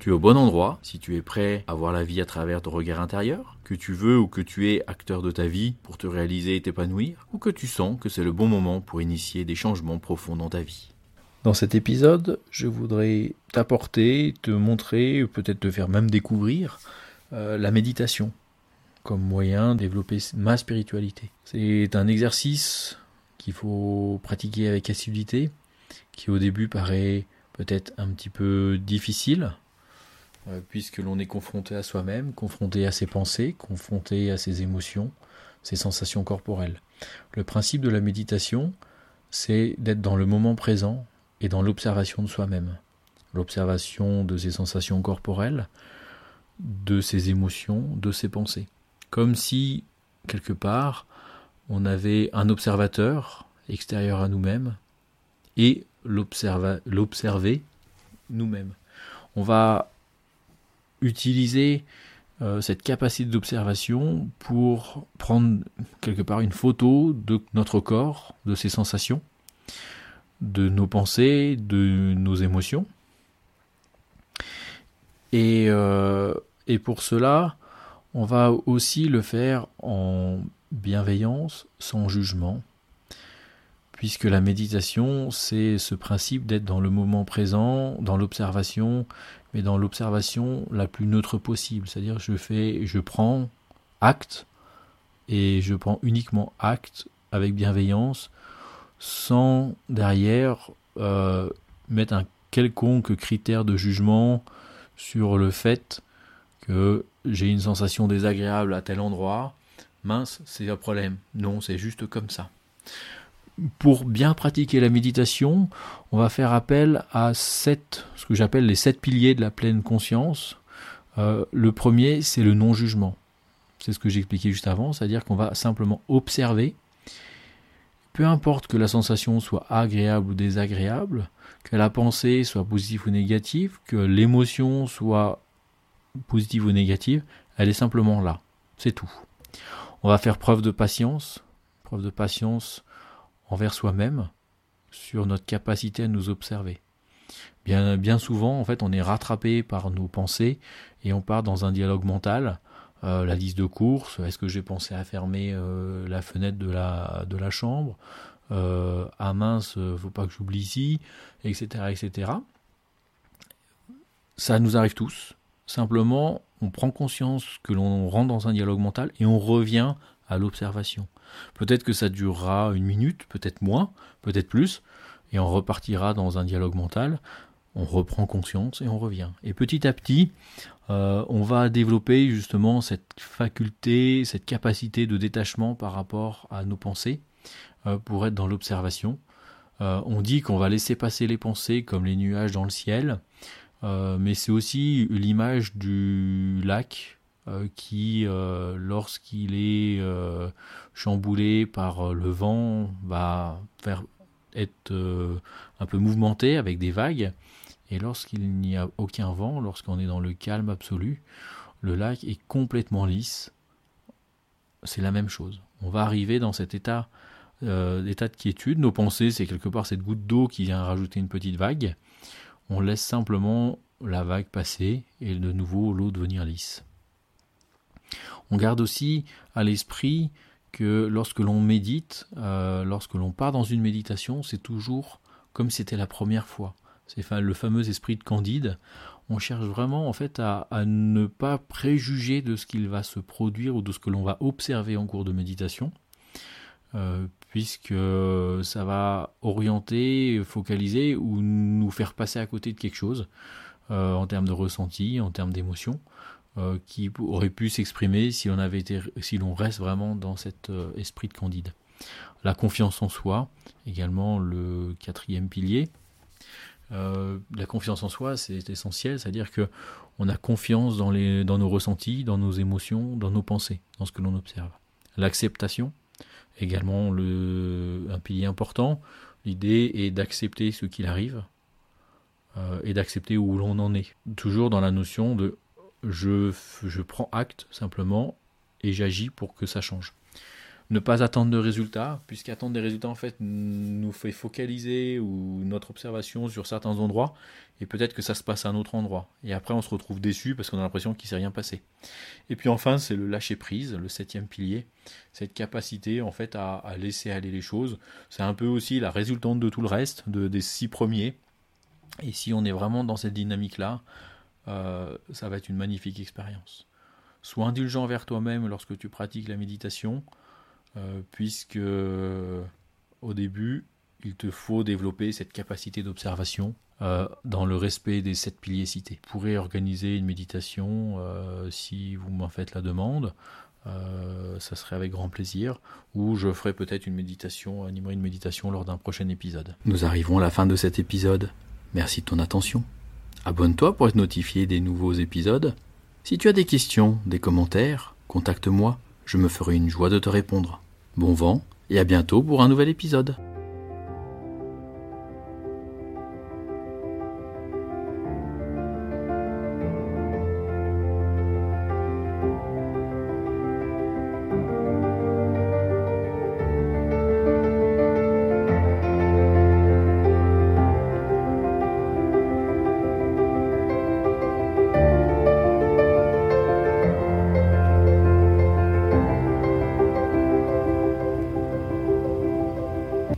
Tu es au bon endroit si tu es prêt à voir la vie à travers ton regard intérieur, que tu veux ou que tu es acteur de ta vie pour te réaliser et t'épanouir, ou que tu sens que c'est le bon moment pour initier des changements profonds dans ta vie. Dans cet épisode, je voudrais t'apporter, te montrer, peut-être te faire même découvrir euh, la méditation comme moyen de développer ma spiritualité. C'est un exercice qu'il faut pratiquer avec assiduité, qui au début paraît peut-être un petit peu difficile, puisque l'on est confronté à soi-même, confronté à ses pensées, confronté à ses émotions, ses sensations corporelles. Le principe de la méditation, c'est d'être dans le moment présent et dans l'observation de soi-même. L'observation de ses sensations corporelles, de ses émotions, de ses pensées. Comme si, quelque part, on avait un observateur extérieur à nous-mêmes et l'observer nous-mêmes. On va utiliser euh, cette capacité d'observation pour prendre quelque part une photo de notre corps, de ses sensations, de nos pensées, de nos émotions. Et, euh, et pour cela, on va aussi le faire en bienveillance, sans jugement, puisque la méditation, c'est ce principe d'être dans le moment présent, dans l'observation, mais dans l'observation la plus neutre possible. C'est-à-dire, je fais, je prends acte et je prends uniquement acte avec bienveillance, sans derrière euh, mettre un quelconque critère de jugement sur le fait que j'ai une sensation désagréable à tel endroit. Mince, c'est un problème. Non, c'est juste comme ça pour bien pratiquer la méditation, on va faire appel à sept, ce que j'appelle les sept piliers de la pleine conscience. Euh, le premier, c'est le non-jugement. C'est ce que j'expliquais juste avant, c'est-à-dire qu'on va simplement observer, peu importe que la sensation soit agréable ou désagréable, que la pensée soit positive ou négative, que l'émotion soit positive ou négative, elle est simplement là. C'est tout. On va faire preuve de patience, preuve de patience envers soi-même sur notre capacité à nous observer. Bien, bien souvent, en fait, on est rattrapé par nos pensées et on part dans un dialogue mental. Euh, la liste de courses, est-ce que j'ai pensé à fermer euh, la fenêtre de la, chambre euh, Ah mince, faut pas que j'oublie ici, etc., etc. Ça nous arrive tous. Simplement, on prend conscience que l'on rentre dans un dialogue mental et on revient à l'observation. Peut-être que ça durera une minute, peut-être moins, peut-être plus, et on repartira dans un dialogue mental, on reprend conscience et on revient. Et petit à petit, euh, on va développer justement cette faculté, cette capacité de détachement par rapport à nos pensées euh, pour être dans l'observation. Euh, on dit qu'on va laisser passer les pensées comme les nuages dans le ciel, mais c'est aussi l'image du lac qui, euh, lorsqu'il est euh, chamboulé par le vent, va être un peu mouvementé avec des vagues. Et lorsqu'il n'y a aucun vent, lorsqu'on est dans le calme absolu, le lac est complètement lisse. C'est la même chose. On va arriver dans cet état, d'état de quiétude. Nos pensées, c'est quelque part cette goutte d'eau qui vient rajouter une petite vague. On laisse simplement la vague passer et de nouveau l'eau devenir lisse. On garde aussi à l'esprit que lorsque l'on médite, euh, lorsque l'on part dans une méditation, c'est toujours comme c'était la première fois. C'est le fameux esprit de Candide. On cherche vraiment en fait à, ne pas préjuger de ce qu'il va se produire ou de ce que l'on va observer en cours de méditation, euh, puisque ça va orienter, focaliser ou nous faire passer à côté de quelque chose euh, en termes de ressenti, en termes d'émotion. Euh, qui aurait pu s'exprimer si on avait été, si l'on reste vraiment dans cet euh, esprit de Candide. La confiance en soi, également le quatrième pilier. Euh, la confiance en soi, c'est essentiel, c'est-à-dire que on a confiance dans, les, dans nos ressentis, dans nos émotions, dans nos pensées, dans ce que l'on observe. L'acceptation, Également, le, un pilier important, l'idée est d'accepter ce qu'il arrive et d'accepter où l'on en est. Toujours dans la notion de je, prends acte simplement et j'agis pour que ça change ne pas attendre de résultats, puisqu'attendre des résultats en fait nous fait focaliser ou notre observation sur certains endroits, et peut-être que ça se passe à un autre endroit. Et après on se retrouve déçu parce qu'on a l'impression qu'il s'est rien passé. Et puis enfin c'est le lâcher prise, le septième pilier, cette capacité en fait à, laisser aller les choses. C'est un peu aussi la résultante de tout le reste, de, des six premiers. Et si on est vraiment dans cette dynamique-là, euh, ça va être une magnifique expérience. Sois indulgent vers toi-même lorsque tu pratiques la méditation. Euh, puisque euh, au début, il te faut développer cette capacité d'observation dans le respect des sept piliers cités. Vous pourrez organiser une méditation si vous m'en faites la demande. ça serait avec grand plaisir. Ou je ferai peut-être une méditation, animerai une méditation lors d'un prochain épisode. Nous arrivons à la fin de cet épisode. Merci de ton attention. Abonne-toi pour être notifié des nouveaux épisodes. Si tu as des questions, des commentaires, contacte-moi je me ferai une joie de te répondre. Bon vent et à bientôt pour un nouvel épisode.